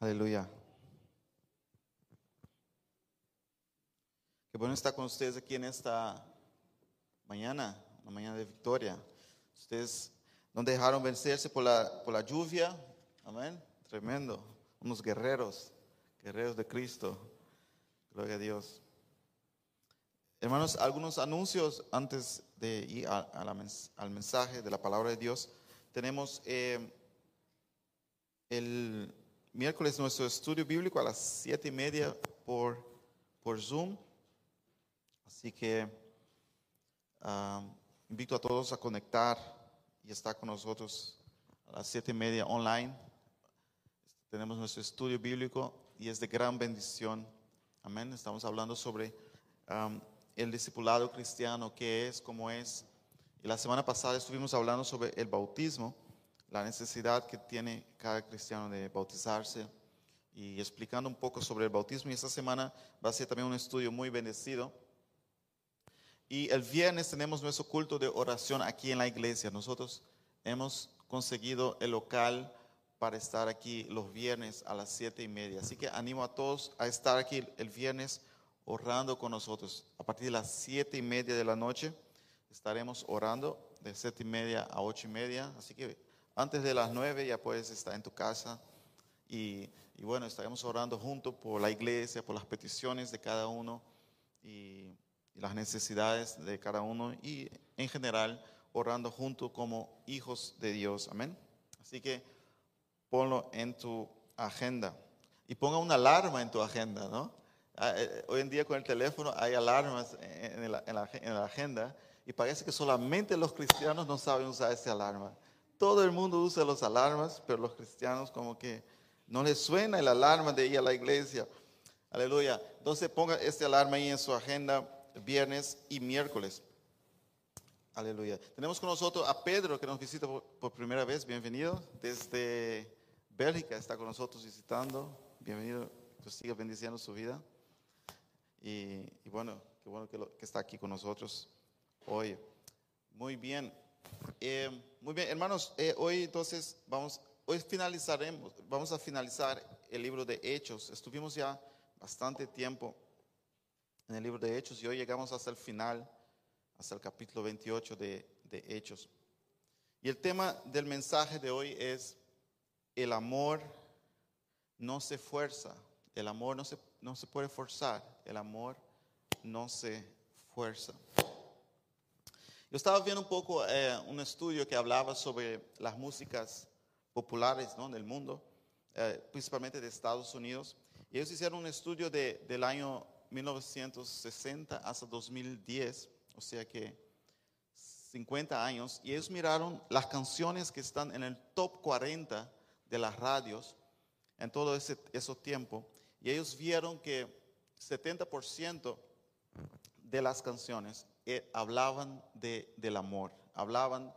Aleluya. Qué bueno estar con ustedes aquí en esta mañana, una mañana de victoria. Ustedes no dejaron vencerse por la, por la lluvia. Amén. Tremendo. Unos guerreros, guerreros de Cristo. Gloria a Dios. Hermanos, algunos anuncios antes de ir a- al mensaje de la palabra de Dios. Tenemos eh, el miércoles nuestro estudio bíblico a las siete y media por, por Zoom. Así que ah, invito a todos a conectar y estar con nosotros a las siete y media online. Tenemos nuestro estudio bíblico y es de gran bendición. Amén. Estamos hablando sobre um, el discipulado cristiano, qué es, cómo es. Y la semana pasada estuvimos hablando sobre el bautismo, la necesidad que tiene cada cristiano de bautizarse y explicando un poco sobre el bautismo. Y esta semana va a ser también un estudio muy bendecido. Y el viernes tenemos nuestro culto de oración aquí en la iglesia. Nosotros hemos conseguido el local para estar aquí los viernes a las siete y media. Así que animo a todos a estar aquí el viernes orando con nosotros. A partir de las siete y media de la noche estaremos orando de siete y media a ocho y media. Así que antes de las nueve ya puedes estar en tu casa. Y, y bueno, estaremos orando juntos por la iglesia, por las peticiones de cada uno y, y las necesidades de cada uno. Y en general, orando juntos como hijos de Dios. Amén. Así que ponlo en tu agenda. Y ponga una alarma en tu agenda, ¿no? Ah, eh, Hoy en día con el teléfono hay alarmas en, el- en la, en la agenda y parece que solamente los cristianos no saben usar esa alarma. Todo el mundo usa las alarmas, pero los cristianos como que no les suena el alarma de ir a la iglesia. Aleluya. Entonces ponga esta alarma ahí en su agenda viernes y miércoles. Aleluya. Tenemos con nosotros a Pedro que nos visita por, primera vez. Bienvenido. Desde Bélgica está con nosotros visitando. Bienvenido. Dios siga bendiciendo su vida. Y, bueno, qué bueno que, lo- que está aquí con nosotros hoy. Muy bien. Eh, muy bien, hermanos. eh, hoy entonces vamos, hoy finalizaremos, vamos a finalizar el libro de Hechos. Estuvimos ya bastante tiempo en el libro de Hechos y hoy llegamos hasta el final, hasta el capítulo 28 de, de Hechos. Y el tema del mensaje de hoy es el amor no se fuerza, el amor no se, no se puede forzar, el amor no se fuerza. Yo estaba viendo un poco eh, un estudio que hablaba sobre las músicas populares ¿no? del mundo, eh, principalmente de Estados Unidos. Y ellos hicieron un estudio de- del año 1960 hasta 2010, o sea que 50 años, y ellos miraron las canciones que están en el top 40 de las radios en todo ese, ese tiempo, y ellos vieron que 70% de las canciones eh, hablaban de, del amor, hablaban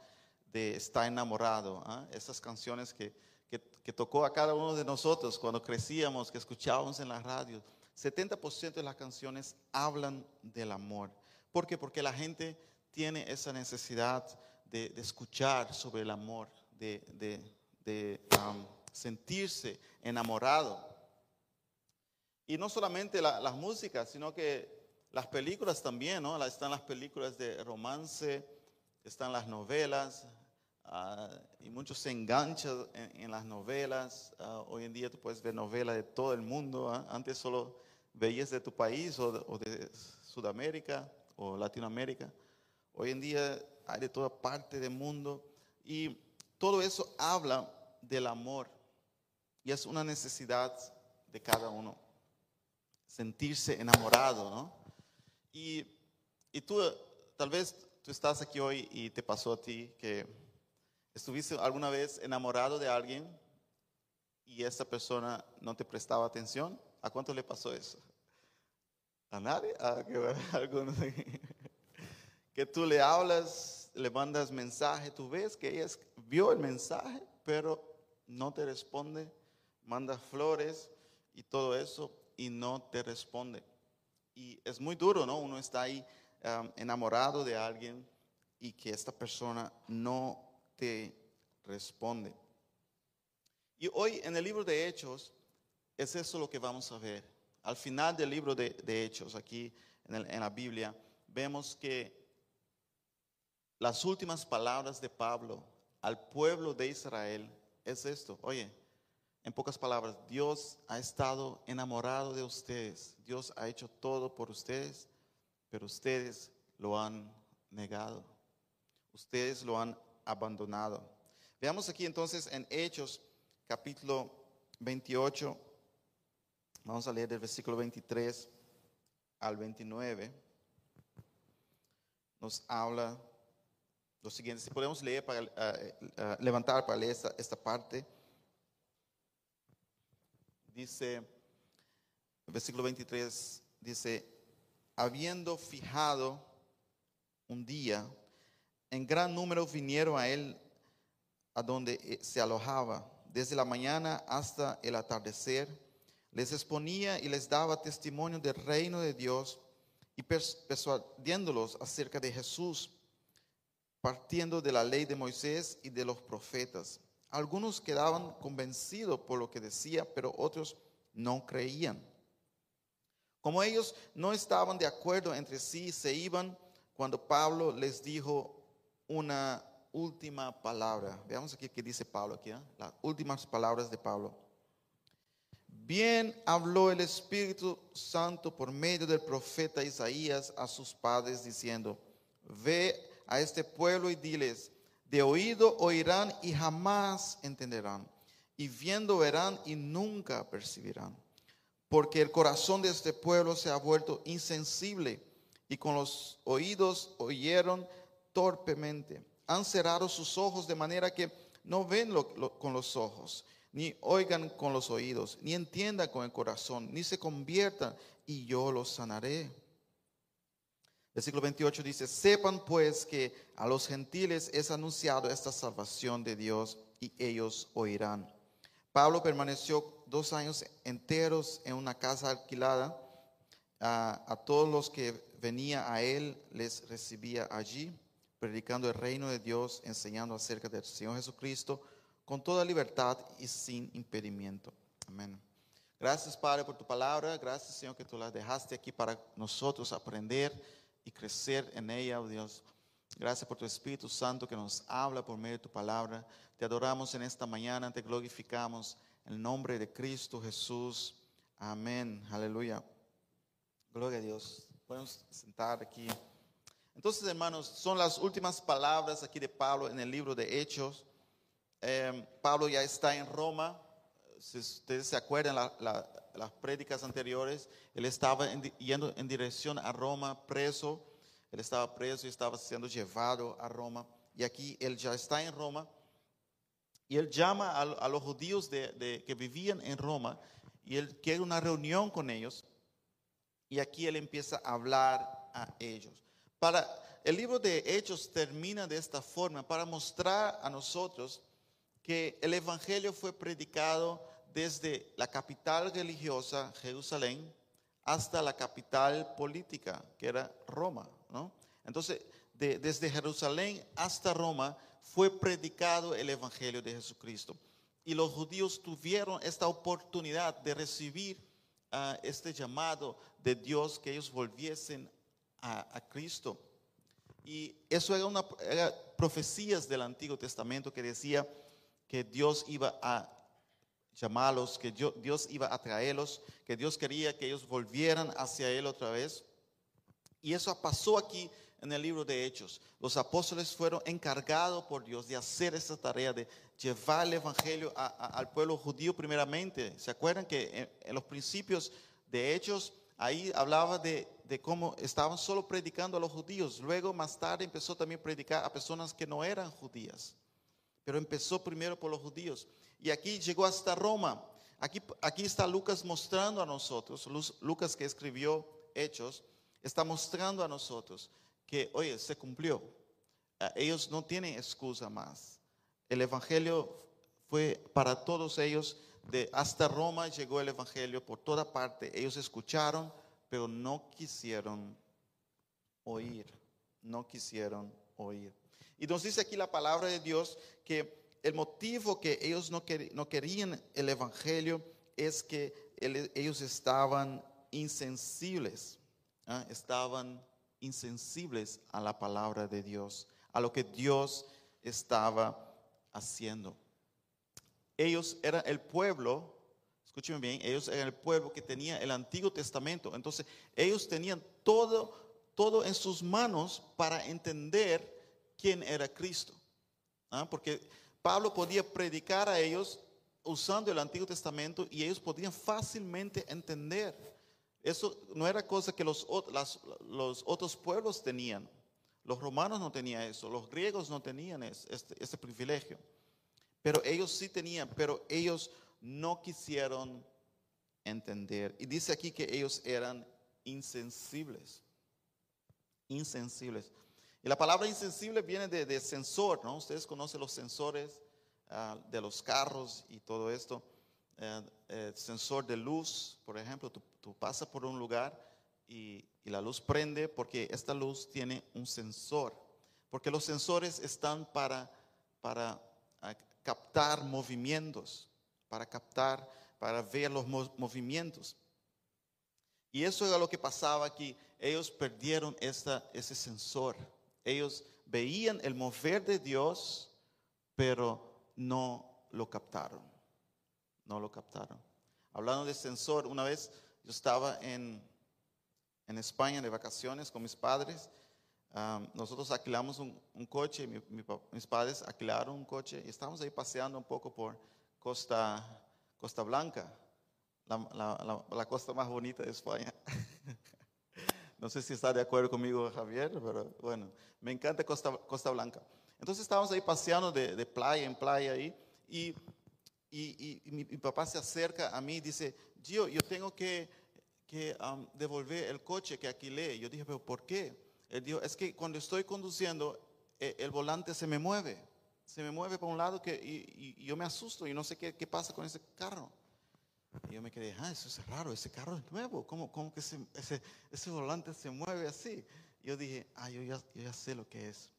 de estar enamorado. ¿ah? Esas canciones que, que, tocó a cada uno de nosotros cuando crecíamos, que escuchábamos en la radio. 70% de las canciones hablan del amor. ¿Por qué? Porque la gente tiene esa necesidad de, de escuchar sobre el amor, de, de- de, sentirse enamorado. Y no solamente la- las músicas, sino que las películas también, ¿no? Están las películas de romance, están las novelas, ah, y muchos se enganchan en, en las novelas. Ah, hoy en día tú puedes ver novelas de todo el mundo. ¿ah? Antes solo veías de tu país o de, o de Sudamérica o Latinoamérica. Hoy en día hay de toda parte del mundo. Y todo eso habla del amor. Y es una necesidad de cada uno sentirse enamorado, ¿no? Y, y tú, tal vez tú estás aquí hoy y te pasó a ti que estuviste alguna vez enamorado de alguien y esa persona no te prestaba atención. ¿A cuánto le pasó eso? ¿A nadie? Ah, qué bueno, algunos. que tú le hablas, le mandas mensaje, tú ves que ella vio el mensaje, pero no te responde, manda flores y todo eso y no te responde. Y es muy duro, ¿no? Uno está ahí enamorado de alguien y que esta persona no te responde. Y hoy en el libro de Hechos es eso lo que vamos a ver. Al final del libro de, de Hechos, aquí en, el- en la Biblia, vemos que las últimas palabras de Pablo al pueblo de Israel es esto. Oye, en pocas palabras, Dios ha estado enamorado de ustedes. Dios ha hecho todo por ustedes, pero ustedes lo han negado. Ustedes lo han abandonado. Veamos aquí entonces en Hechos capítulo 28. Vamos a leer del versículo 23 al 29. Nos habla lo siguiente. Si podemos leer para eh, levantar para leer esta parte. Dice, versículo 23, dice, habiendo fijado un día, en gran número vinieron a él a donde eh, se alojaba, desde la mañana hasta el atardecer, les exponía y les daba testimonio del reino de Dios y pers- persuadiéndolos acerca de Jesús, partiendo de la ley de Moisés y de los profetas. Algunos quedaban convencidos por lo que decía, pero otros no creían. Como ellos no estaban de acuerdo entre sí, se iban cuando Pablo les dijo una última palabra. Veamos aquí qué dice Pablo aquí, ¿eh? las últimas palabras de Pablo. Bien habló el Espíritu Santo por medio del profeta Isaías a sus padres diciendo, ve a este pueblo y diles, de oído oirán y jamás entenderán, y viendo verán y nunca percibirán, porque el corazón de este pueblo se ha vuelto insensible y con los oídos oyeron torpemente. Han cerrado sus ojos de manera que no ven lo- con los ojos, ni oigan con los oídos, ni entiendan con el corazón, ni se conviertan y yo los sanaré. Versículo 28 dice, sepan pues que a los gentiles es anunciado esta salvación de Dios y ellos oirán. Pablo permaneció dos años enteros en una casa alquilada. A, todos los que venía a él les recibía allí, predicando el reino de Dios, enseñando acerca del Señor Jesucristo con toda libertad y sin impedimento. Amén. Gracias, Padre, por tu palabra. Gracias, Señor, que tú la dejaste aquí para nosotros aprender y crecer en ella, oh Dios. Gracias por tu Espíritu Santo que nos habla por medio de tu palabra. Te adoramos en esta mañana, te glorificamos en el nombre de Cristo Jesús. Amén. Aleluya. Gloria a Dios. Podemos sentar aquí. Entonces, hermanos, son las últimas palabras aquí de Pablo en el libro de Hechos. Eh, Pablo ya está en Roma. Si ustedes se acuerdan la- la- las prédicas anteriores, él estaba en yendo en dirección a Roma, preso. Él estaba preso y estaba siendo llevado a Roma. Y aquí él ya está en Roma. Y él llama a, a los judíos de- de- que vivían en Roma y él quiere una reunión con ellos. Y aquí él empieza a hablar a ellos. Para el libro de Hechos termina de esta forma para mostrar a nosotros que el evangelio fue predicado desde la capital religiosa Jerusalén hasta la capital política que era Roma, ¿no? Entonces, de- desde Jerusalén hasta Roma fue predicado el evangelio de Jesucristo. Y los judíos tuvieron esta oportunidad de recibir ah, este llamado de Dios que ellos volviesen a, a Cristo. Y eso era una era profecías del Antiguo Testamento que decía que Dios iba a llamarlos, que Dios, iba a traerlos, que Dios quería que ellos volvieran hacia Él otra vez. Y eso pasó aquí en el libro de Hechos. Los apóstoles fueron encargados por Dios de hacer esta tarea de llevar el Evangelio al pueblo judío primeramente. ¿Se acuerdan que en, en los principios de Hechos ahí hablaba de, de cómo estaban solo predicando a los judíos? Luego más tarde empezó también a predicar a personas que no eran judías. Pero empezó primero por los judíos. Y aquí llegó hasta Roma. Aquí, aquí está Lucas mostrando a nosotros, Lucas que escribió Hechos, está mostrando a nosotros que, oye, se cumplió. Ah, Ellos no tienen excusa más. El Evangelio fue para todos ellos. De, hasta Roma llegó el Evangelio por toda parte. Ellos escucharon, pero no quisieron oír. No quisieron oír. Y nos dice aquí la palabra de Dios que el motivo que ellos no, no querían el Evangelio es que ellos estaban insensibles, ¿ah? estaban insensibles a la palabra de Dios, a lo que Dios estaba haciendo. Ellos eran el pueblo, escúchenme bien, ellos eran el pueblo que tenía el Antiguo Testamento. Entonces, ellos tenían todo, todo en sus manos para entender quién era Cristo. ¿ah? Porque Pablo podía predicar a ellos usando el Antiguo Testamento y ellos podían fácilmente entender. Eso no era cosa que los, otros pueblos tenían. Los romanos no tenían eso, los griegos no tenían es- este, este privilegio. Pero ellos sí tenían, pero ellos no quisieron entender. Y dice aquí que ellos eran insensibles. Insensibles. Y la palabra insensible viene de, sensor, ¿no? Ustedes conocen los sensores ah, de los carros y todo esto. Eh, eh, sensor de luz, por ejemplo, tú, pasas por un lugar y, la luz prende porque esta luz tiene un sensor. Porque los sensores están para, para ah, captar movimientos, para captar, para ver los mo- movimientos. Y eso era lo que pasaba aquí. Ellos perdieron ese sensor. Ellos veían el mover de Dios, pero no lo captaron. No lo captaron. Hablando de sensor, una vez yo estaba en, en España de vacaciones con mis padres. Am, nosotros alquilamos un, un coche, mi- mi mis padres alquilaron un coche y estábamos ahí paseando un poco por Costa, Costa Blanca, la, la- la- la costa más bonita de España. No sé si está de acuerdo conmigo Javier, pero bueno, me encanta Costa, Costa Blanca. Entonces estábamos ahí paseando de, playa en playa ahí y, y, y- mi, papá se acerca a mí y dice, Gio, yo tengo que, que um, devolver el coche que alquilé. Yo dije, pero ¿por qué? Él dijo, es que cuando estoy conduciendo, eh, el volante se me mueve. Se me mueve por un lado que, y- y yo me asusto y no sé qué, qué pasa con ese carro. Y yo me quedé, ah, eso es raro, ese carro es nuevo, ¿cómo, cómo que se- ese, ese volante se mueve así? Yo dije, ah, yo ya, yo ya sé lo que es,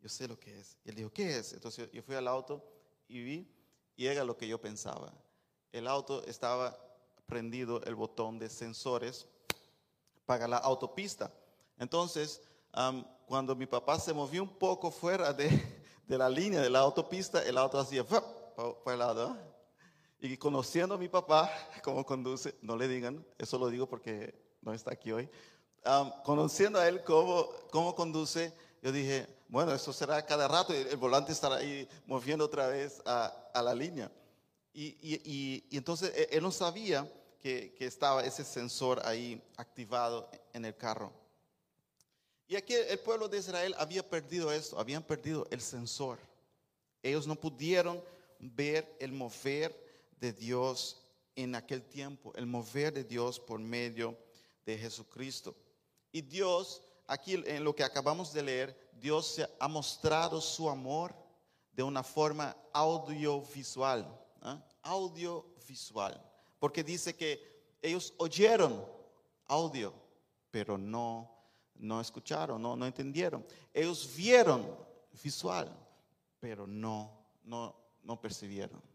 yo sé lo que es. Y él dijo, ¿qué es? Entonces yo fui al auto y vi, y era lo que yo pensaba. El auto estaba prendido el botón de sensores para la autopista. Entonces, am, cuando mi papá se movió un poco fuera de, de la línea de la autopista, el auto hacía para el lado. Y conociendo a mi papá, cómo conduce, no le digan, eso lo digo porque no está aquí hoy. Am, conociendo a él cómo, cómo conduce, yo dije, bueno, eso será cada rato, el, volante estará ahí moviendo otra vez a, a la línea. Y, y- y- y entonces él, él no sabía que, que estaba ese sensor ahí activado en el carro. Y aquí el pueblo de Israel había perdido esto, habían perdido el sensor. Ellos no pudieron ver el mover de Dios en aquel tiempo, el mover de Dios por medio de Jesucristo. Y Dios, aquí en lo que acabamos de leer, Dios ha mostrado su amor de una forma audiovisual. ¿ah? Audiovisual. Porque dice que ellos oyeron audio, pero no, no escucharon, no, no entendieron. Ellos vieron visual, pero no, no, no percibieron.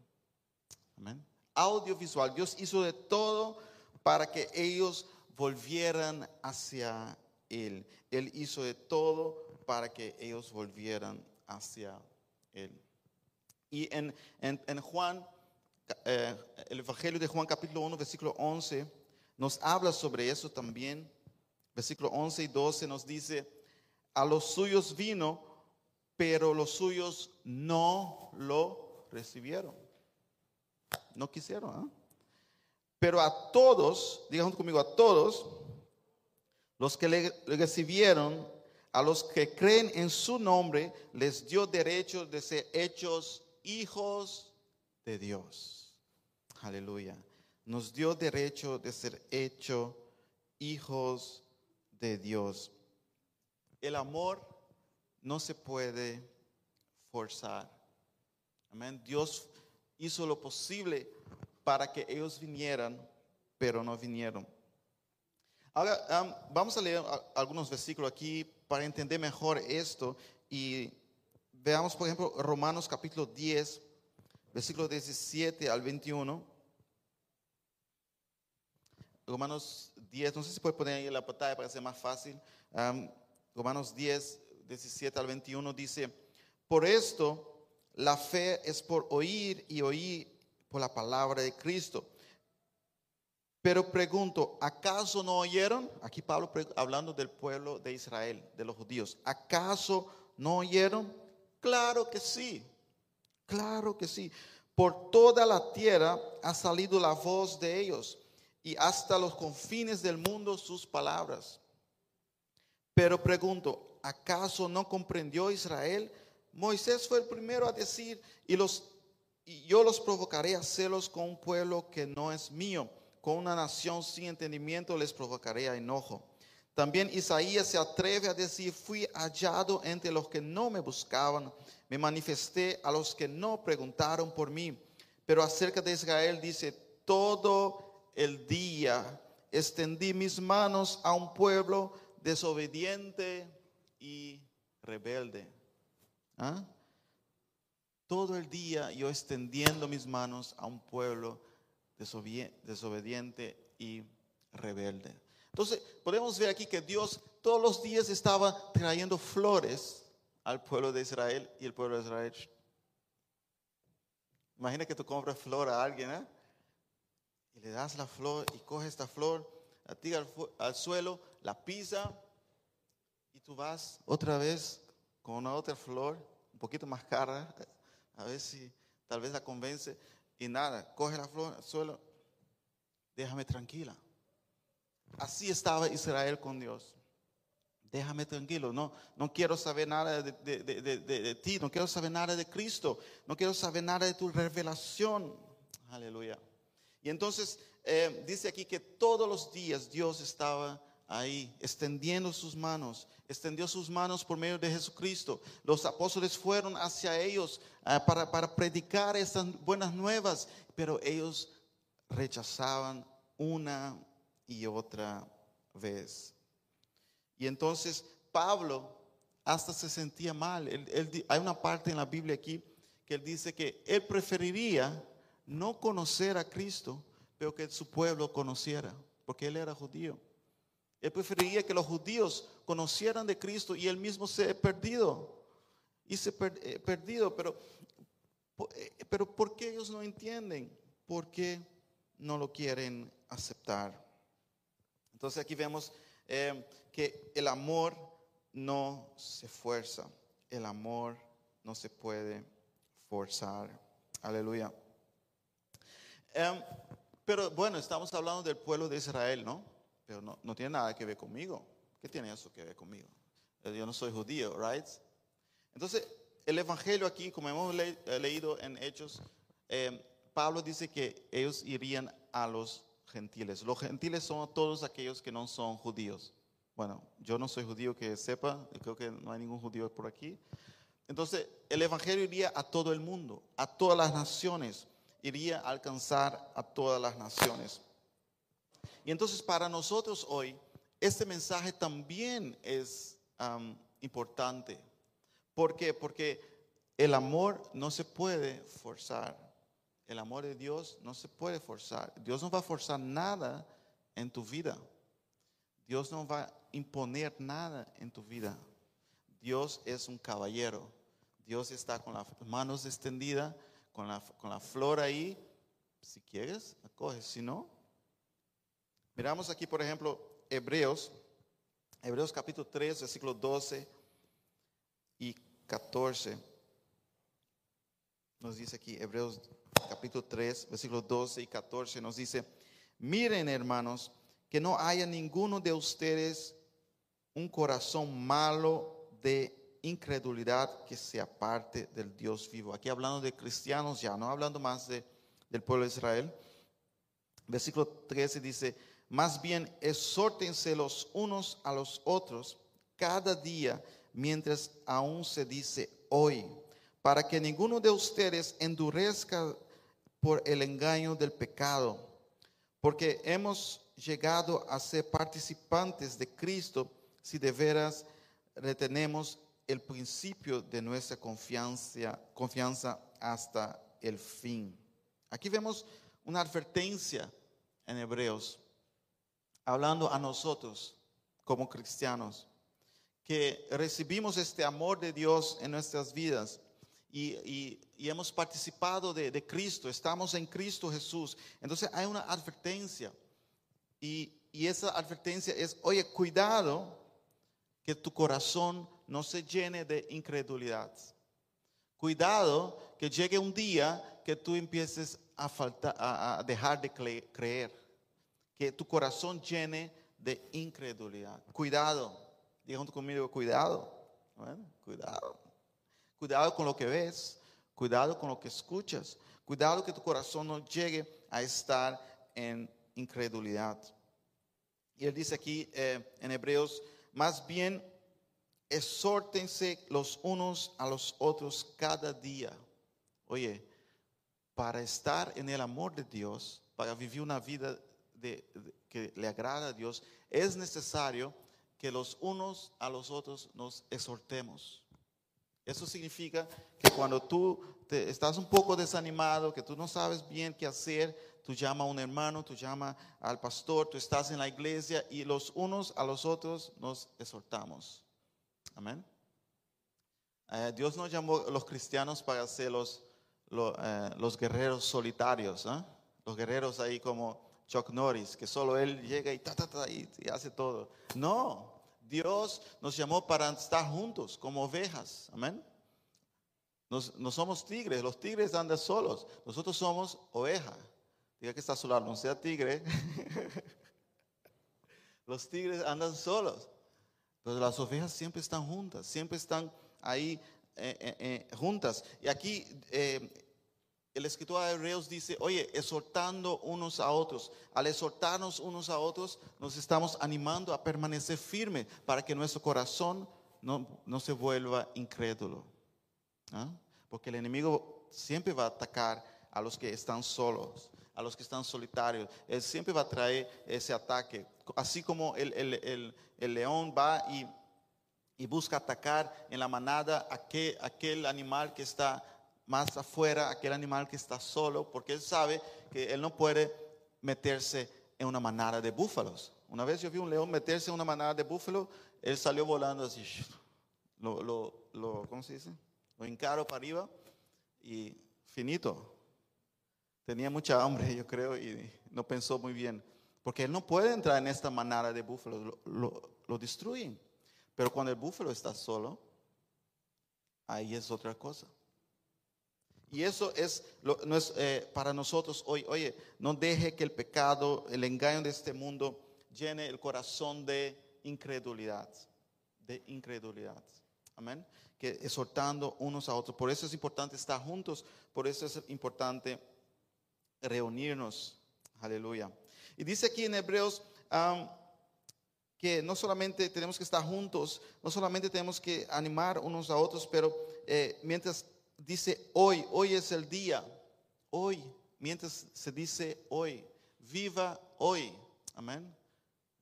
Audiovisual. Dios hizo de todo para que ellos volvieran hacia Él. Él hizo de todo para que ellos volvieran hacia Él. Y en, en- en Juan, eh, el Evangelio de Juan capítulo 1, versículo 11, nos habla sobre eso también. Versículo 11 y 12 nos dice, a los suyos vino, pero los suyos no lo recibieron. No quisieron. ¿ah? Pero a todos, digan conmigo, a todos los que le recibieron, a los que creen en su nombre, les dio derecho de ser hechos hijos de Dios. Aleluya. Nos dio derecho de ser hechos hijos de Dios. El amor no se puede forzar. Amén. Dios hizo lo posible para que ellos vinieran, pero no vinieron. Ahora am, vamos a leer algunos versículos aquí para entender mejor esto y veamos, por ejemplo, Romanos capítulo 10, versículo 17 al 21. Romanos 10, no sé si puede poner ahí la pantalla para sea más fácil. Am, Romanos 10, 17 al 21 dice, por esto la fe es por oír y oír por la palabra de Cristo. Pero pregunto, ¿acaso no oyeron? Aquí Pablo hablando del pueblo de Israel, de los judíos. ¿Acaso no oyeron? Claro que sí. Claro que sí. Por toda la tierra ha salido la voz de ellos y hasta los confines del mundo sus palabras. Pero pregunto, ¿acaso no comprendió Israel? Moisés fue el primero a decir, y, yo los provocaré a celos con un pueblo que no es mío, con una nación sin entendimiento les provocaré a enojo. También Isaías se atreve a decir, fui hallado entre los que no me buscaban, me manifesté a los que no preguntaron por mí. Pero acerca de Israel dice, todo el día extendí mis manos a un pueblo desobediente y rebelde. ¿Ah? Todo el día yo extendiendo mis manos a un pueblo desobedi- desobediente y rebelde. Entonces, podemos ver aquí que Dios todos los días estaba trayendo flores al pueblo de Israel y el pueblo de Israel. Imagina que tú compras flor a alguien, ¿eh? Y le das la flor y coge esta flor, la tira al suelo, la pisa y tú vas otra vez con una otra flor, un poquito más cara, a ver si tal vez la convence. Y nada, coge la flor al suelo, déjame tranquila. Así estaba Israel con Dios. Déjame tranquilo, no, no quiero saber nada de, de- de- de- ti, no quiero saber nada de Cristo, no quiero saber nada de tu revelación. Aleluya. Y entonces eh, dice aquí que todos los días Dios estaba ahí extendiendo sus manos, extendió sus manos por medio de Jesucristo. Los apóstoles fueron hacia ellos ah, para, para predicar estas buenas nuevas, pero ellos rechazaban una y otra vez. Y entonces Pablo hasta se sentía mal. Hay una parte en la Biblia aquí que él dice que él preferiría no conocer a Cristo, pero que su pueblo conociera, porque él era judío. Él preferiría que los judíos conocieran de Cristo y él mismo se ha perdido. Y se per- eh, perdido, pero, eh, pero ¿por qué ellos no entienden? ¿Por qué no lo quieren aceptar? Entonces aquí vemos eh, que el amor no se fuerza, el amor no se puede forzar. Aleluya. Em, pero bueno, estamos hablando del pueblo de Israel, ¿no? Pero no, no tiene nada que ver conmigo. ¿Qué tiene eso que ver conmigo? Eh, Yo no soy judío, ¿right? Entonces, el evangelio aquí, como hemos eh, leído en Hechos, eh, Pablo dice que ellos irían a los gentiles. Los gentiles son todos aquellos que no son judíos. Bueno, yo no soy judío que sepa, creo que no hay ningún judío por aquí. Entonces, el evangelio iría a todo el mundo, a todas las naciones, iría a alcanzar a todas las naciones. Y entonces para nosotros hoy, este mensaje también es importante. ¿Por qué? Porque el amor no se puede forzar. El amor de Dios no se puede forzar. Dios no va a forzar nada en tu vida. Dios no va a imponer nada en tu vida. Dios es un caballero. Dios está con las manos extendidas, con la, con la flor ahí. Si quieres, la coges. Si no, miramos aquí, por ejemplo, Hebreos, Hebreos capítulo 3, versículo 12 y 14. Nos dice aquí, Hebreos capítulo 3, versículo 12 y 14, nos dice, miren hermanos, que no haya ninguno de ustedes un corazón malo de incredulidad que se aparte del Dios vivo. Aquí hablando de cristianos ya, no hablando más de, del pueblo de Israel. Versículo 13 dice, más bien exhórtense los unos a los otros cada día mientras aún se dice hoy, para que ninguno de ustedes endurezca por el engaño del pecado, porque hemos llegado a ser participantes de Cristo si de veras retenemos el principio de nuestra confianza, confianza hasta el fin. Aquí vemos una advertencia en Hebreos hablando a nosotros como cristianos, que recibimos este amor de Dios en nuestras vidas y, y- hemos participado de, Cristo, estamos en Cristo Jesús. Entonces hay una advertencia y, y esa advertencia es, oye, cuidado que tu corazón no se llene de incredulidad. Cuidado que llegue un día que tú empieces a, falta- a- dejar de cre- creer. Que tu corazón llene de incredulidad. Cuidado. Diga junto conmigo, cuidado. Cuidado. Cuidado con lo que ves. Cuidado con lo que escuchas. Cuidado que tu corazón no llegue a estar en incredulidad. Y él dice aquí eh, en Hebreos, más bien exhórtense los unos a los otros cada día. Oye, para estar en el amor de Dios, para vivir una vida de- de- que le agrada a Dios, es necesario que los unos a los otros nos exhortemos. Eso significa que cuando tú te- estás un poco desanimado, que tú no sabes bien qué hacer, tú llamas a un hermano, tú llamas al pastor, tú estás en la iglesia y los unos a los otros nos exhortamos. Amén. Eh, Dios no llamó a los cristianos para ser los, lo- eh, los guerreros solitarios, ¿ah? los guerreros ahí como Chuck Norris, que solo él llega y, ta, ta, ta, y, hace todo. No, Dios nos llamó para estar juntos como ovejas. Amén. No somos tigres, los tigres andan solos, nosotros somos oveja. Diga que está a su lado, no sea tigre. los tigres andan solos. Pero las ovejas siempre están juntas, siempre están ahí eh, eh, eh, juntas. Y aquí el escritor de Hebreos dice, oye, exhortando unos a otros. Al exhortarnos unos a otros, nos estamos animando a permanecer firmes para que nuestro corazón no, no se vuelva incrédulo. ¿ah? Porque el enemigo siempre va a atacar a los que están solos, a los que están solitarios. Él siempre va a traer ese ataque. Así como el, el- el- león va y, y busca atacar en la manada aquel, aquel animal que está más afuera, aquel animal que está solo, porque él sabe que él no puede meterse en una manada de búfalos. Una vez yo vi un león meterse en una manada de búfalos, él salió volando así, lo, lo, lo ¿cómo se dice? Lo encaro para arriba y finito. Tenía mucha hambre, yo creo, y no pensó muy bien. Porque él no puede entrar en esta manada de búfalos, lo, lo- destruyen. Pero cuando el búfalo está solo, ahí es otra cosa. Y eso es, lo- no es eh, para nosotros hoy. Oye, no deje que el pecado, el engaño de este mundo llene el corazón de incredulidad. De incredulidad. Amén. Que exhortando unos a otros. Por eso es importante estar juntos. Por eso es importante reunirnos. Aleluya. Y dice aquí en Hebreos que no solamente tenemos que estar juntos, no solamente tenemos que animar unos a otros, pero eh, mientras dice hoy, hoy es el día, hoy, mientras se dice hoy, viva hoy, amén.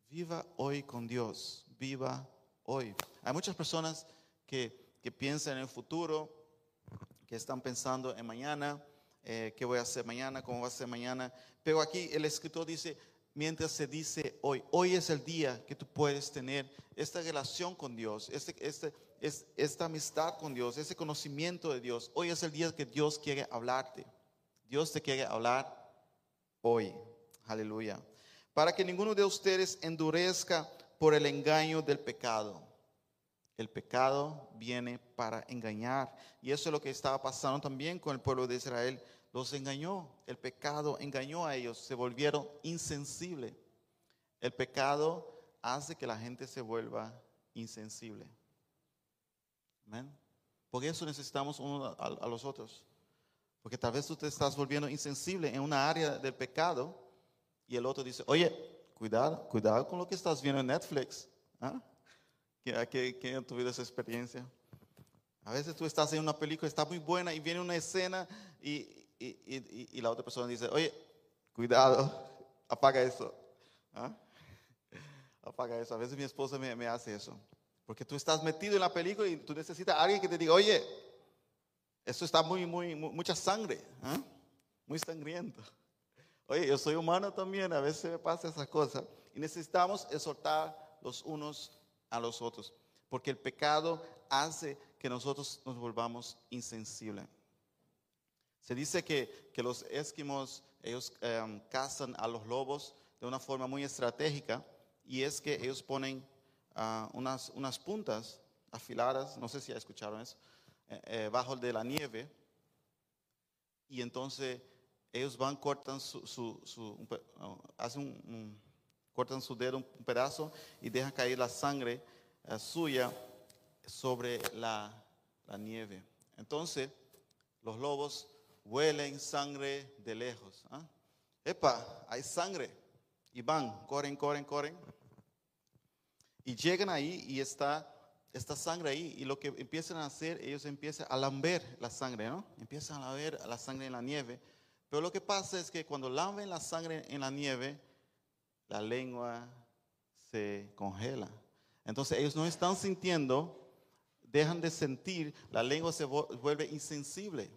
Viva hoy con Dios, viva hoy. Hay muchas personas que, que piensan en el futuro, que están pensando en mañana, eh, qué voy a hacer mañana, cómo va a ser mañana. Pero aquí el escritor dice, mientras se dice hoy, hoy es el día que tú puedes tener esta relación con Dios, este, este, es, esta amistad con Dios, ese conocimiento de Dios. Hoy es el día que Dios quiere hablarte. Dios te quiere hablar hoy. Aleluya. Para que ninguno de ustedes endurezca por el engaño del pecado. El pecado viene para engañar. Y eso es lo que estaba pasando también con el pueblo de Israel. Los engañó. El pecado engañó a ellos. Se volvieron insensibles. El pecado hace que la gente se vuelva insensible. Amén. Por eso necesitamos uno a, a los otros. Porque tal vez tú te estás volviendo insensible en una área del pecado y el otro dice, oye, cuidado, cuidado con lo que estás viendo en Netflix. ¿Ah? ¿Quién, quién- quién ha tenido esa experiencia? A veces tú estás en una película, está muy buena y viene una escena y- y- y- y la otra persona dice, oye, cuidado, apaga eso. ¿Ah? Apaga eso. A veces mi esposa me, me hace eso. Porque tú estás metido en la película y tú necesitas a alguien que te diga, oye, esto está muy, muy, mu- mucha sangre, ¿ah? muy sangriento. Oye, yo soy humano también, a veces me pasa esa cosa. Y necesitamos exhortar los unos a los otros, porque el pecado hace que nosotros nos volvamos insensibles. Se dice que, que los esquimos, ellos em, cazan a los lobos de una forma muy estratégica y es que ellos ponen ah, unas, unas puntas afiladas, no sé si ya escucharon eso, eh, eh, bajo de la nieve y entonces ellos van, cortan su, su, ah, hacen un, cortan su dedo un pedazo y dejan caer la sangre eh, suya sobre la, la nieve. Entonces, los lobos huelen sangre de lejos. ¿ah? Epa, hay sangre. Y van, corren, corren, corren. Y llegan ahí y está esta sangre ahí. Y lo que empiezan a hacer, ellos empiezan a lamber la sangre, ¿no? Empiezan a lamber la sangre en la nieve. Pero lo que pasa es que cuando lamben la sangre en la nieve, la lengua se congela. Entonces ellos no están sintiendo, dejan de sentir, la lengua se vuelve insensible.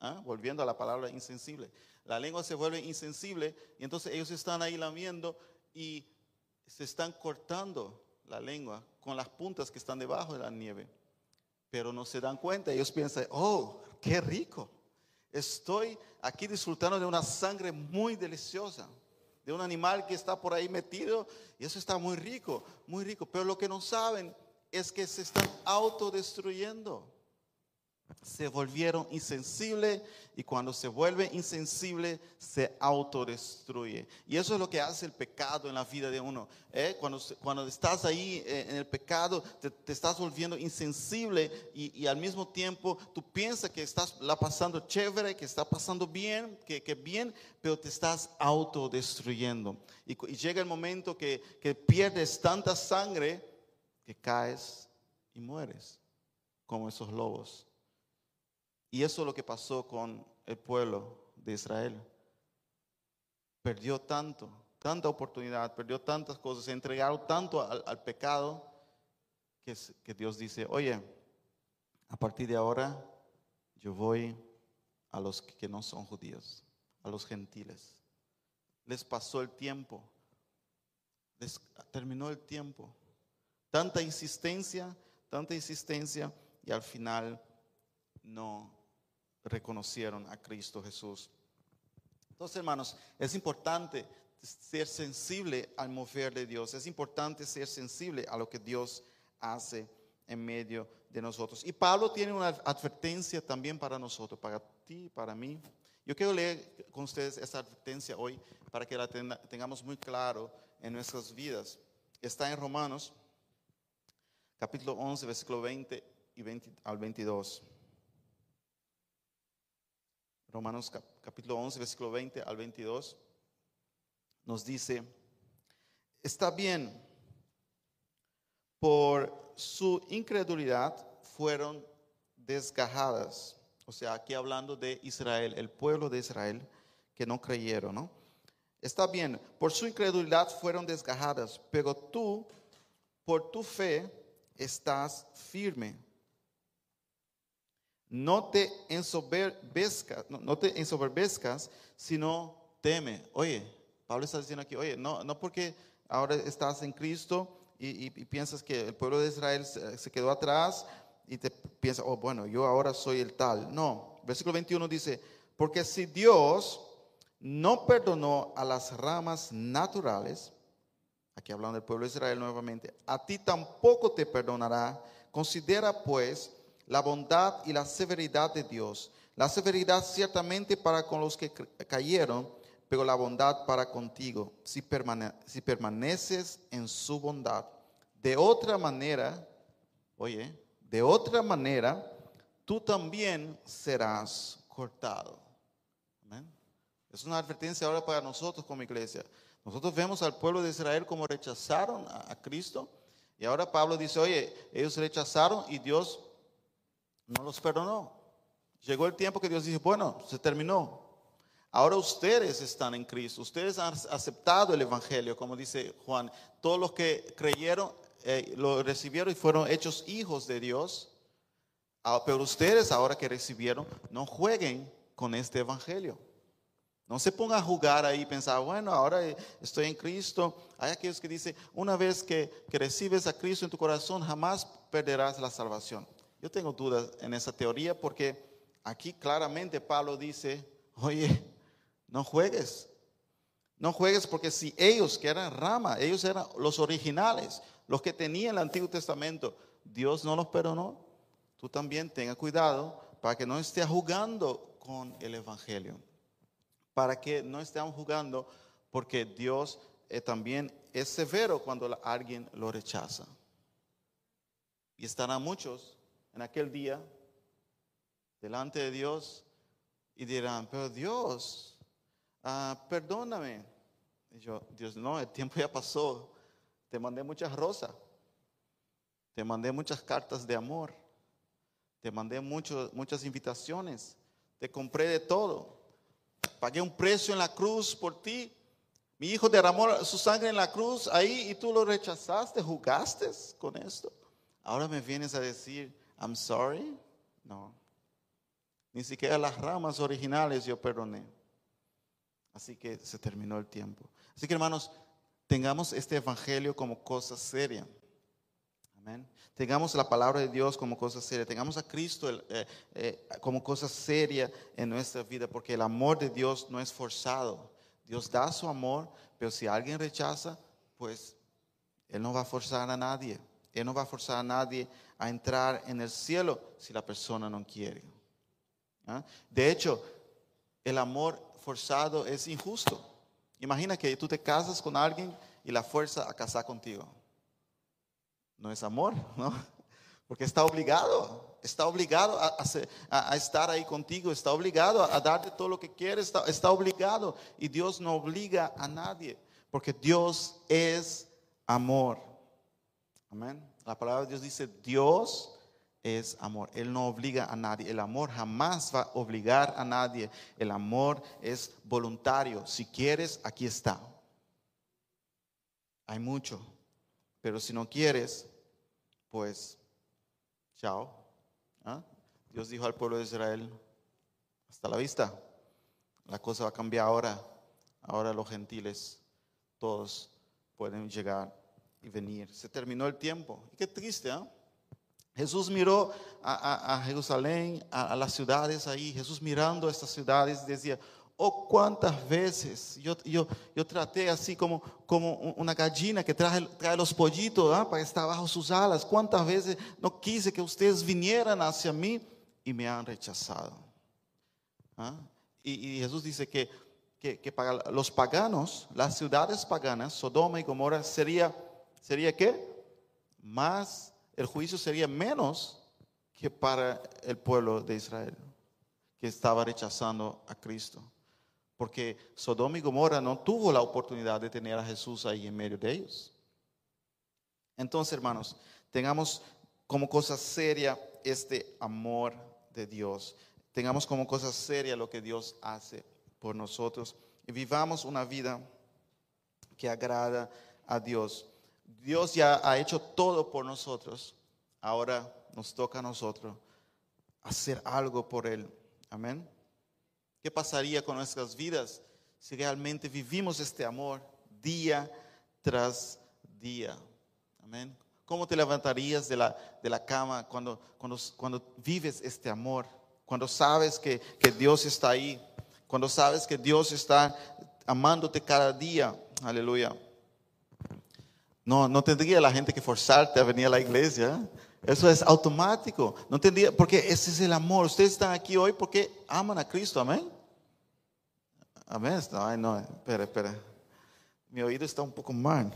¿ah? Volviendo a la palabra insensible. La lengua se vuelve insensible y entonces ellos están ahí lamiendo y se están cortando la lengua con las puntas que están debajo de la nieve. Pero no se dan cuenta, ellos piensan, oh, qué rico. Estoy aquí disfrutando de una sangre muy deliciosa de un animal que está por ahí metido y eso está muy rico, muy rico. Pero lo que no saben es que se están autodestruyendo. Se volvieron insensibles y cuando se vuelve insensible se autodestruye. Y eso es lo que hace el pecado en la vida de uno. ¿eh? Cuando, cuando estás ahí eh, en el pecado, te, estás volviendo insensible y, y, al mismo tiempo tú piensas que estás la pasando chévere, que está pasando bien, que, que bien, pero te estás autodestruyendo. Y, y llega el momento que, que pierdes tanta sangre que caes y mueres, como esos lobos. Y eso es lo que pasó con el pueblo de Israel. Perdió tanto, tanta oportunidad, perdió tantas cosas, se entregaron tanto al, pecado que, Dios dice, oye, a partir de ahora yo voy a los que no son judíos, a los gentiles. Les pasó el tiempo, terminó el tiempo. Tanta insistencia, tanta insistencia y al final no reconocieron a Cristo Jesús. Entonces, hermanos, es importante ser sensible al mover de Dios. Es importante ser sensible a lo que Dios hace en medio de nosotros. Y Pablo tiene una advertencia también para nosotros, para ti, para mí. Yo quiero leer con ustedes esta advertencia hoy para que la tengamos muy claro en nuestras vidas. Está en Romanos, capítulo 11, versículo 20 y 20 al 22. Romanos capítulo 11, versículo 20 al 22, nos dice, está bien, por su incredulidad fueron desgajadas. O sea, aquí hablando de Israel, el pueblo de Israel que no creyeron, ¿no? Está bien, por su incredulidad fueron desgajadas, pero tú, por tu fe, estás firme. No te ensoberbezcas, no, te ensoberbezcas, sino teme. Oye, Pablo está diciendo aquí, oye, no, no porque ahora estás en Cristo y, piensas que el pueblo de Israel se, quedó atrás y te piensas, oh, bueno, yo ahora soy el tal. No, versículo 21 dice, porque si Dios no perdonó a las ramas naturales, aquí hablando del pueblo de Israel nuevamente, a ti tampoco te perdonará. Considera pues la bondad y la severidad de Dios. La severidad ciertamente para con los que cayeron, pero la bondad para contigo, si, si permaneces en su bondad. De otra manera, oye, de otra manera, tú también serás cortado. Es una advertencia ahora para nosotros como iglesia. Nosotros vemos al pueblo de Israel como rechazaron a Cristo. Y ahora Pablo dice, oye, ellos rechazaron y Dios no los perdonó. Llegó el tiempo que Dios dice, bueno, se terminó. Ahora ustedes están en Cristo, ustedes han aceptado el Evangelio, como dice Juan. Todos los que creyeron, eh, lo recibieron y fueron hechos hijos de Dios. Ah, pero ustedes ahora que recibieron, no jueguen con este Evangelio. No se ponga a jugar ahí y pensar, bueno, ahora estoy en Cristo. Hay aquellos que dicen, una vez que recibes a Cristo en tu corazón, jamás perderás la salvación. Yo tengo dudas en esa teoría porque aquí claramente Pablo dice, oye, no juegues. No juegues porque si ellos, que eran rama, ellos eran los originales, los que tenían el Antiguo Testamento, Dios no los perdonó, tú también tenga cuidado para que no estés jugando con el Evangelio. Para que no estemos jugando porque Dios eh, también es severo cuando alguien lo rechaza. Y estarán muchos en aquel día delante de Dios y dirán, pero Dios, ah, perdóname. Y yo, Dios, no, el tiempo ya pasó. Te mandé muchas rosas. Te mandé muchas cartas de amor. Te mandé muchas invitaciones. Te compré de todo. Pagué un precio en la cruz por ti. Mi hijo derramó su sangre en la cruz ahí y tú lo rechazaste, jugaste con esto. Ahora me vienes a decir, I'm sorry. No. Ni siquiera las ramas originales yo perdoné. Así que se terminó el tiempo. Así que hermanos, tengamos este evangelio como cosa seria. Amén. Tengamos la palabra de Dios como cosa seria. Tengamos a Cristo eh, eh, como cosa seria en nuestra vida, porque el amor de Dios no es forzado. Dios da su amor, pero si alguien rechaza, pues Él no va a forzar a nadie. Él no va a forzar a nadie a entrar en el cielo si la persona no quiere. ¿Ah? De hecho, el amor forzado es injusto. Imagina que tú te casas con alguien y la fuerza a casar contigo. No es amor, ¿no? Porque está obligado, está obligado a, estar ahí contigo, está obligado a, darte todo lo que quieres, está, está obligado. Y Dios no obliga a nadie, porque Dios es amor. Amén. La palabra de Dios dice, Dios es amor. Él no obliga a nadie. El amor jamás va a obligar a nadie. El amor es voluntario. Si quieres, aquí está. Hay mucho. Pero si no quieres, pues, chao. ¿Ah? Dios dijo al pueblo de Israel, hasta la vista. La cosa va a cambiar ahora. Ahora los gentiles, todos pueden llegar y venir. Se terminó el tiempo. Y qué triste, ¿ah? Jesús miró a, Jerusalén, a, las ciudades ahí. Jesús mirando a estas ciudades decía, oh, cuántas veces yo, yo, yo traté así como, como una gallina que trae, trae los pollitos ¿ah? para estar bajo sus alas. Cuántas veces no quise que ustedes vinieran hacia mí y me han rechazado. ¿Ah? Y, Jesús dice que, que, que, para los paganos, las ciudades paganas, Sodoma y Gomorra, sería, ¿sería qué? Más el juicio sería menos que para el pueblo de Israel, que estaba rechazando a Cristo. Porque Sodoma y Gomorra no tuvo la oportunidad de tener a Jesús ahí en medio de ellos. Entonces, hermanos, tengamos como cosa seria este amor de Dios. Tengamos como cosa seria lo que Dios hace por nosotros y vivamos una vida que agrada a Dios. Dios ya ha hecho todo por nosotros. Ahora nos toca a nosotros hacer algo por Él. Amén. ¿Qué pasaría con nuestras vidas si realmente vivimos este amor día tras día? Amén. ¿Cómo te levantarías de la, de la cama cuando, cuando, cuando vives este amor? Cuando sabes que, que Dios está ahí. Cuando sabes que Dios está amándote cada día. Aleluya. No, no tendría la gente que forzarte a venir a la iglesia. Eso es automático. No tendría, porque ese es el amor. Ustedes están aquí hoy porque aman a Cristo. Amén. Amén. Ay, no, espera, espera. Mi oído está un poco mal.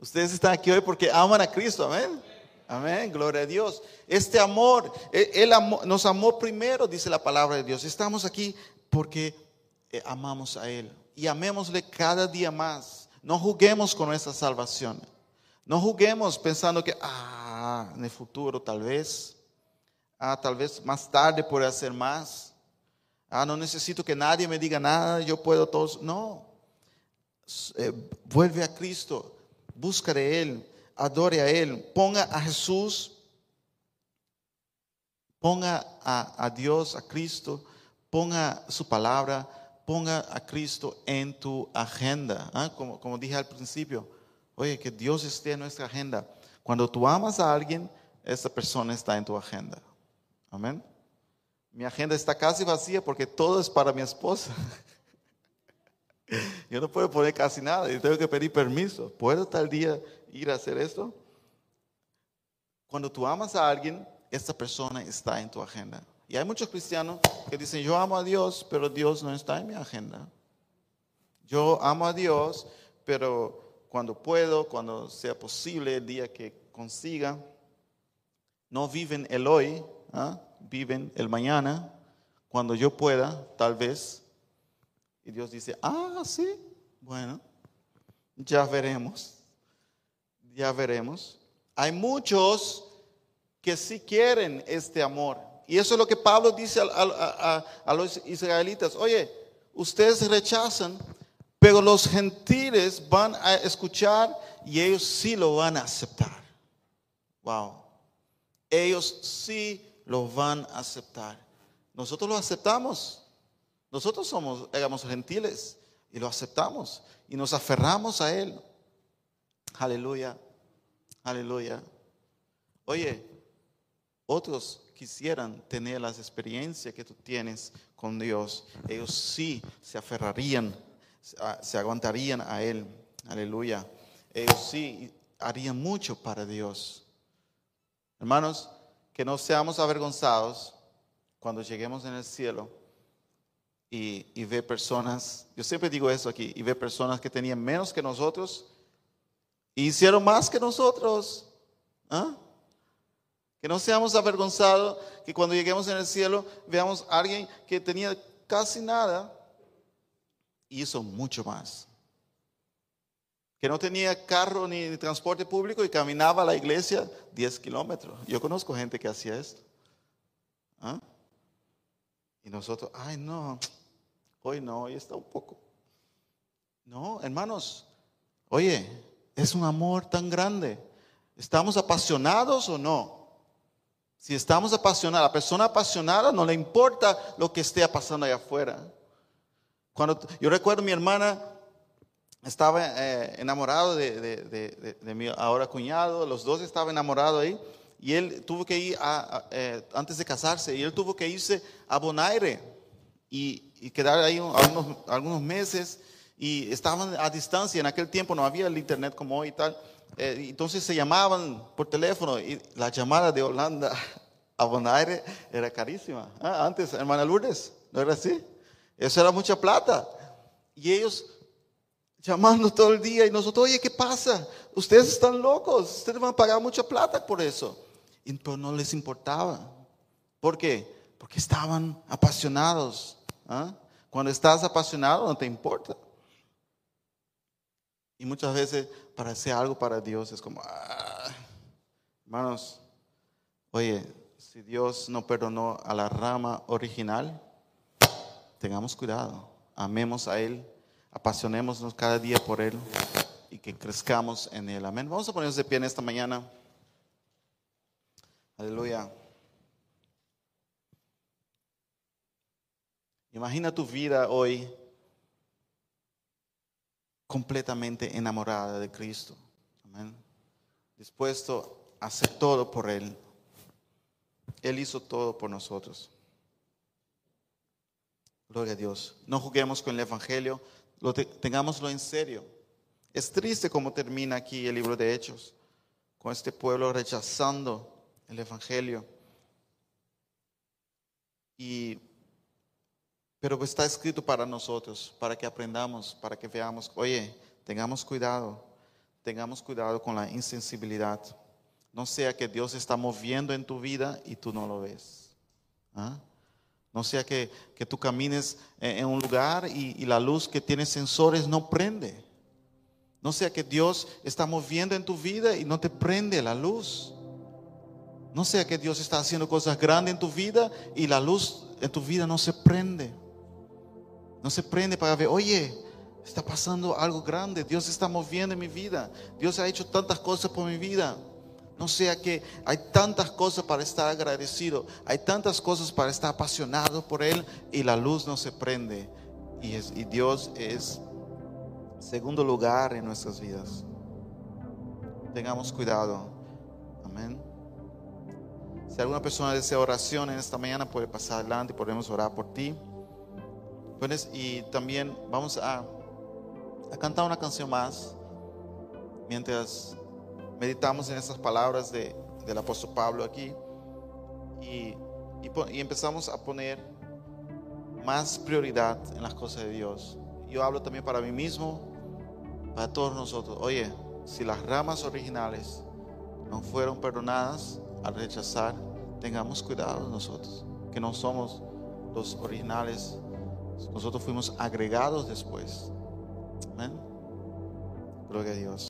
Ustedes están aquí hoy porque aman a Cristo. Amén. Amén, gloria a Dios. Este amor, Él, nos amó primero, dice la palabra de Dios. Estamos aquí porque eh, amamos a Él y amémosle cada día más. No juguemos con nuestra salvación. No juguemos pensando que, ah, en el futuro tal vez, ah, tal vez más tarde pueda hacer más. Ah, no necesito que nadie me diga nada, yo puedo todos. No. Eh, vuelve a Cristo, busca de Él, adore a Él, ponga a Jesús, ponga a, a Dios, a Cristo, ponga su palabra ponga a Cristo en tu agenda. ¿ah? Como, dije al principio, oye, que Dios esté en nuestra agenda. Cuando tú amas a alguien, esa persona está en tu agenda. Amén. Mi agenda está casi vacía porque todo es para mi esposa. Yo no puedo poner casi nada, yo tengo que pedir permiso. ¿Puedo tal día ir a hacer esto? Cuando tú amas a alguien, esta persona está en tu agenda. Y hay muchos cristianos que dicen, yo amo a Dios, pero Dios no está en mi agenda. Yo amo a Dios, pero cuando puedo, cuando sea posible, el día que consiga, no viven el hoy, ¿ah? viven el mañana, cuando yo pueda, tal vez. Y Dios dice, ah, sí, bueno, ya veremos, ya veremos. Hay muchos que sí quieren este amor. Y eso es lo que Pablo dice a, los israelitas. Oye, ustedes rechazan, pero los gentiles van a escuchar y ellos sí lo van a aceptar. Wow. Ellos sí lo van a aceptar. Nosotros lo aceptamos. Nosotros somos, éramos gentiles y lo aceptamos y nos aferramos a Él. Aleluya, aleluya. Oye, otros quisieran tener las experiencias que tú tienes con Dios, ellos sí se aferrarían, se aguantarían a Él. Aleluya. Ellos sí harían mucho para Dios. Hermanos, que no seamos avergonzados cuando lleguemos en el cielo y, y ve personas, yo siempre digo eso aquí, y ve personas que tenían menos que nosotros y hicieron más que nosotros. ¿Ah? Que no seamos avergonzados, que cuando lleguemos en el cielo veamos a alguien que tenía casi nada y hizo mucho más. Que no tenía carro ni transporte público y caminaba a la iglesia 10 kilómetros. Yo conozco gente que hacía esto. ¿Ah? Y nosotros, ay no, hoy no, hoy está un poco. No, hermanos, oye, es un amor tan grande. ¿Estamos apasionados o no? Si estamos apasionados, a la persona apasionada no le importa lo que esté pasando allá afuera. Cuando, yo recuerdo mi hermana estaba eh, enamorado de, mi ahora cuñado, los dos estaban enamorados ahí, y él tuvo que ir, eh, antes de casarse, y él tuvo que irse a Bonaire y, y quedar ahí algunos, algunos meses, y estaban a distancia, en aquel tiempo no había el internet como hoy y tal. Eh, entonces se llamaban por teléfono y la llamada de Holanda a Bonaire era carísima. Ah, antes, hermana Lourdes, ¿no era así? Eso era mucha plata. Y ellos llamando todo el día y nosotros, oye, ¿qué pasa? Ustedes están locos, ustedes van a pagar mucha plata por eso. Y pero no les importaba. ¿Por qué? Porque estaban apasionados. ¿ah? Cuando estás apasionado no te importa. Y muchas veces para hacer algo para Dios es como, ah". hermanos, oye, si Dios no perdonó a la rama original, tengamos cuidado, amemos a Él, apasionémonos cada día por Él y que crezcamos en Él. Amén. Vamos a ponernos de pie en esta mañana. Aleluya. Imagina tu vida hoy completamente enamorada de Cristo. Amén. Dispuesto a hacer todo por Él. Él hizo todo por nosotros. Gloria a Dios. No juguemos con el Evangelio, lo tengámoslo en serio. Es triste como termina aquí el libro de Hechos, con este pueblo rechazando el Evangelio. Y pero está escrito para nosotros, para que aprendamos, para que veamos, oye, tengamos cuidado, tengamos cuidado con la insensibilidad. No sea que Dios está moviendo en tu vida y tú no lo ves. ¿Ah? No sea que, que, tú camines en un lugar y, y la luz que tiene sensores no prende. No sea que Dios está moviendo en tu vida y no te prende la luz. No sea que Dios está haciendo cosas grandes en tu vida y la luz en tu vida no se prende. No se prende para ver, oye, está pasando algo grande, Dios está moviendo en mi vida, Dios ha hecho tantas cosas por mi vida. No sea que hay tantas cosas para estar agradecido, hay tantas cosas para estar apasionado por Él y la luz no se prende. Y Dios es segundo lugar en nuestras vidas. Tengamos cuidado. Amén. Si alguna persona desea oración en esta mañana, puede pasar adelante y podemos orar por ti. Y también vamos a, cantar una canción más mientras meditamos en estas palabras de- del apóstol Pablo aquí y, y empezamos a poner más prioridad en las cosas de Dios. Yo hablo también para mí mismo, para todos nosotros. Oye, si las ramas originales no fueron perdonadas al rechazar, tengamos cuidado nosotros, que no somos los originales, nosotros fuimos agregados después. Amén. Gloria a Dios.